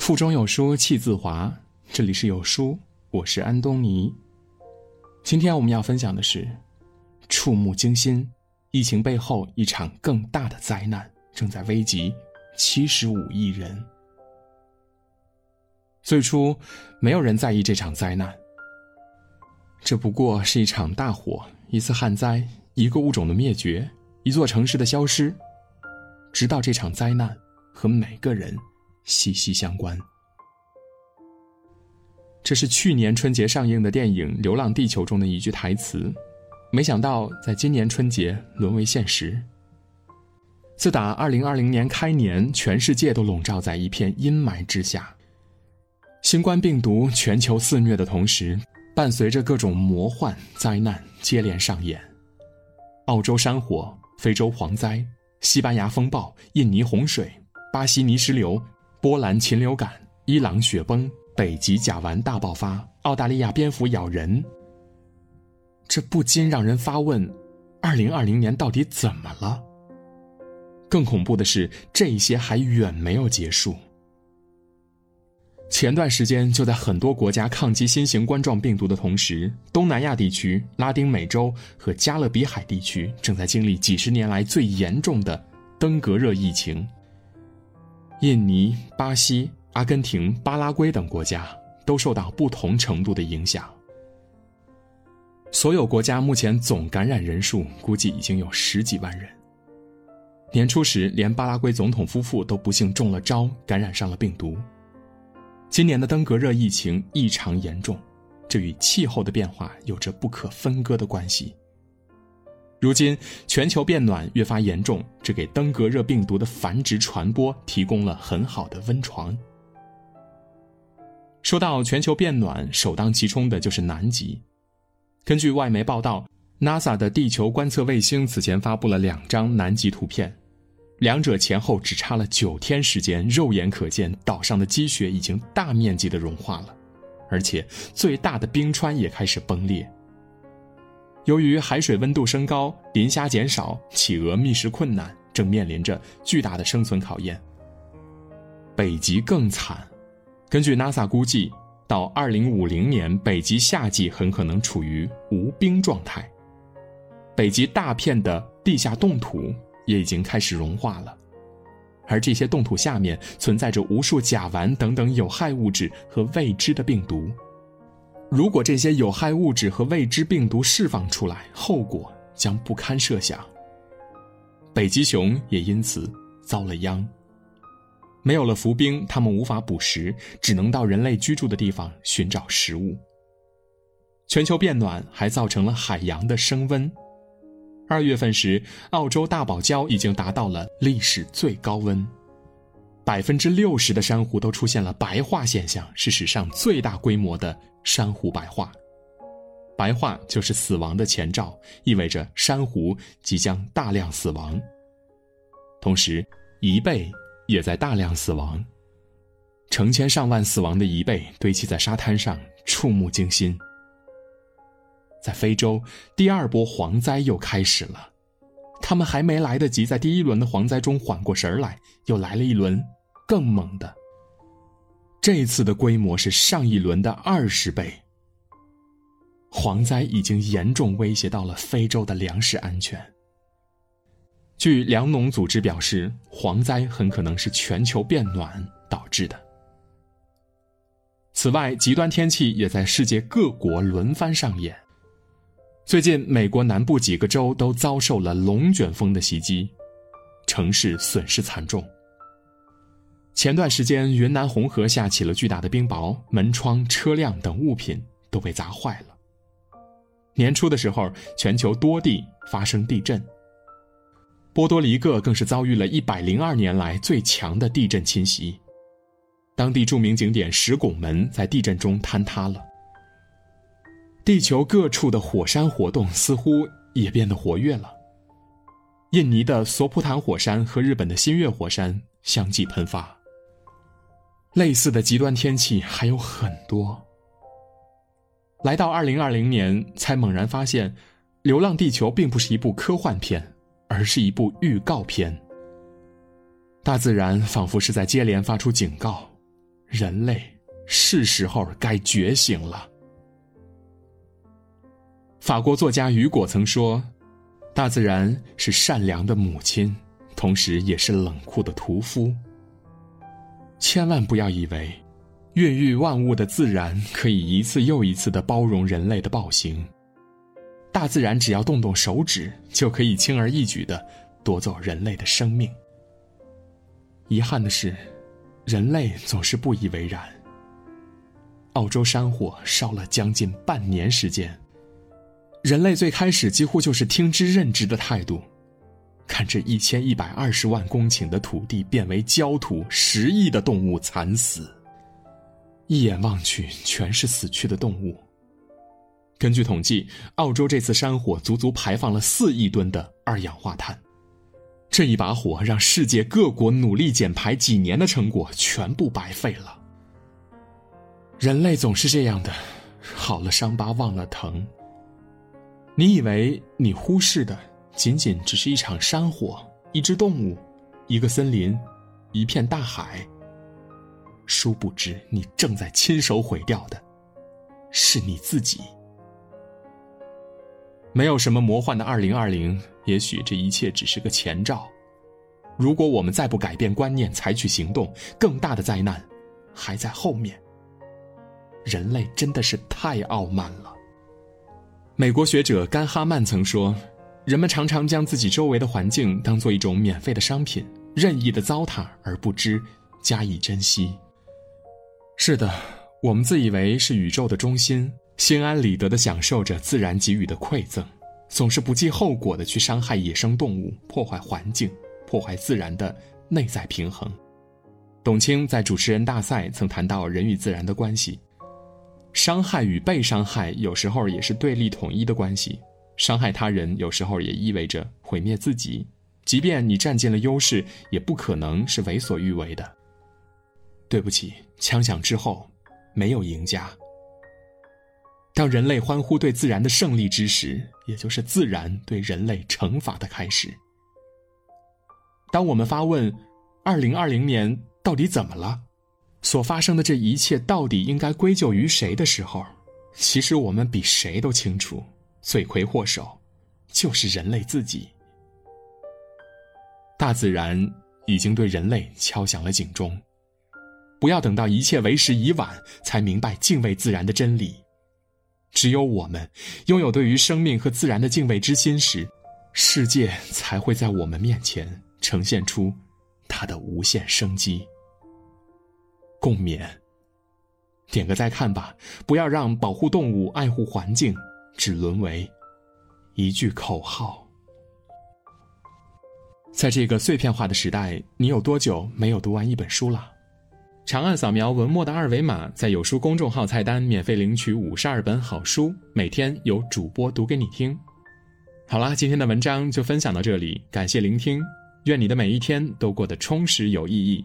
腹中有书气自华，这里是有书，我是安东尼。今天我们要分享的是触目惊心，疫情背后一场更大的灾难正在危及七十五亿人。最初，没有人在意这场灾难，这不过是一场大火、一次旱灾、一个物种的灭绝、一座城市的消失。直到这场灾难和每个人。息息相关。这是去年春节上映的电影《流浪地球》中的一句台词，没想到在今年春节沦为现实。自打2020年开年，全世界都笼罩在一片阴霾之下。新冠病毒全球肆虐的同时，伴随着各种魔幻灾难接连上演：澳洲山火、非洲蝗灾、西班牙风暴、印尼洪水、巴西泥石流。波兰禽流感、伊朗雪崩、北极甲烷大爆发、澳大利亚蝙蝠咬人，这不禁让人发问：二零二零年到底怎么了？更恐怖的是，这些还远没有结束。前段时间，就在很多国家抗击新型冠状病毒的同时，东南亚地区、拉丁美洲和加勒比海地区正在经历几十年来最严重的登革热疫情。印尼、巴西、阿根廷、巴拉圭等国家都受到不同程度的影响。所有国家目前总感染人数估计已经有十几万人。年初时，连巴拉圭总统夫妇都不幸中了招，感染上了病毒。今年的登革热疫情异常严重，这与气候的变化有着不可分割的关系。如今全球变暖越发严重，这给登革热病毒的繁殖传播提供了很好的温床。说到全球变暖，首当其冲的就是南极。根据外媒报道，NASA 的地球观测卫星此前发布了两张南极图片，两者前后只差了九天时间，肉眼可见岛上的积雪已经大面积的融化了，而且最大的冰川也开始崩裂。由于海水温度升高，磷虾减少，企鹅觅食困难，正面临着巨大的生存考验。北极更惨，根据 NASA 估计，到2050年，北极夏季很可能处于无冰状态。北极大片的地下冻土也已经开始融化了，而这些冻土下面存在着无数甲烷等等有害物质和未知的病毒。如果这些有害物质和未知病毒释放出来，后果将不堪设想。北极熊也因此遭了殃。没有了浮冰，它们无法捕食，只能到人类居住的地方寻找食物。全球变暖还造成了海洋的升温。二月份时，澳洲大堡礁已经达到了历史最高温，百分之六十的珊瑚都出现了白化现象，是史上最大规模的。珊瑚白化，白化就是死亡的前兆，意味着珊瑚即将大量死亡。同时，贻贝也在大量死亡，成千上万死亡的贻贝堆积在沙滩上，触目惊心。在非洲，第二波蝗灾又开始了，他们还没来得及在第一轮的蝗灾中缓过神来，又来了一轮更猛的。这次的规模是上一轮的二十倍。蝗灾已经严重威胁到了非洲的粮食安全。据粮农组织表示，蝗灾很可能是全球变暖导致的。此外，极端天气也在世界各国轮番上演。最近，美国南部几个州都遭受了龙卷风的袭击，城市损失惨重。前段时间，云南红河下起了巨大的冰雹，门窗、车辆等物品都被砸坏了。年初的时候，全球多地发生地震，波多黎各更是遭遇了一百零二年来最强的地震侵袭，当地著名景点石拱门在地震中坍塌了。地球各处的火山活动似乎也变得活跃了，印尼的索普坦火山和日本的新月火山相继喷发。类似的极端天气还有很多。来到二零二零年，才猛然发现，《流浪地球》并不是一部科幻片，而是一部预告片。大自然仿佛是在接连发出警告：人类是时候该觉醒了。法国作家雨果曾说：“大自然是善良的母亲，同时也是冷酷的屠夫。”千万不要以为，孕育万物的自然可以一次又一次的包容人类的暴行。大自然只要动动手指，就可以轻而易举的夺走人类的生命。遗憾的是，人类总是不以为然。澳洲山火烧了将近半年时间，人类最开始几乎就是听之任之的态度。看这一千一百二十万公顷的土地变为焦土，十亿的动物惨死。一眼望去，全是死去的动物。根据统计，澳洲这次山火足足排放了四亿吨的二氧化碳。这一把火让世界各国努力减排几年的成果全部白费了。人类总是这样的，好了伤疤忘了疼。你以为你忽视的？仅仅只是一场山火，一只动物，一个森林，一片大海。殊不知，你正在亲手毁掉的，是你自己。没有什么魔幻的二零二零，也许这一切只是个前兆。如果我们再不改变观念，采取行动，更大的灾难还在后面。人类真的是太傲慢了。美国学者甘哈曼曾说。人们常常将自己周围的环境当做一种免费的商品，任意的糟蹋而不知加以珍惜。是的，我们自以为是宇宙的中心，心安理得的享受着自然给予的馈赠，总是不计后果的去伤害野生动物，破坏环境，破坏自然的内在平衡。董卿在主持人大赛曾谈到人与自然的关系，伤害与被伤害有时候也是对立统一的关系。伤害他人有时候也意味着毁灭自己，即便你占尽了优势，也不可能是为所欲为的。对不起，枪响之后，没有赢家。当人类欢呼对自然的胜利之时，也就是自然对人类惩罚的开始。当我们发问：二零二零年到底怎么了？所发生的这一切到底应该归咎于谁的时候，其实我们比谁都清楚。罪魁祸首，就是人类自己。大自然已经对人类敲响了警钟，不要等到一切为时已晚才明白敬畏自然的真理。只有我们拥有对于生命和自然的敬畏之心时，世界才会在我们面前呈现出它的无限生机。共勉，点个再看吧，不要让保护动物、爱护环境。只沦为一句口号。在这个碎片化的时代，你有多久没有读完一本书了？长按扫描文末的二维码，在有书公众号菜单免费领取五十二本好书，每天有主播读给你听。好啦，今天的文章就分享到这里，感谢聆听，愿你的每一天都过得充实有意义。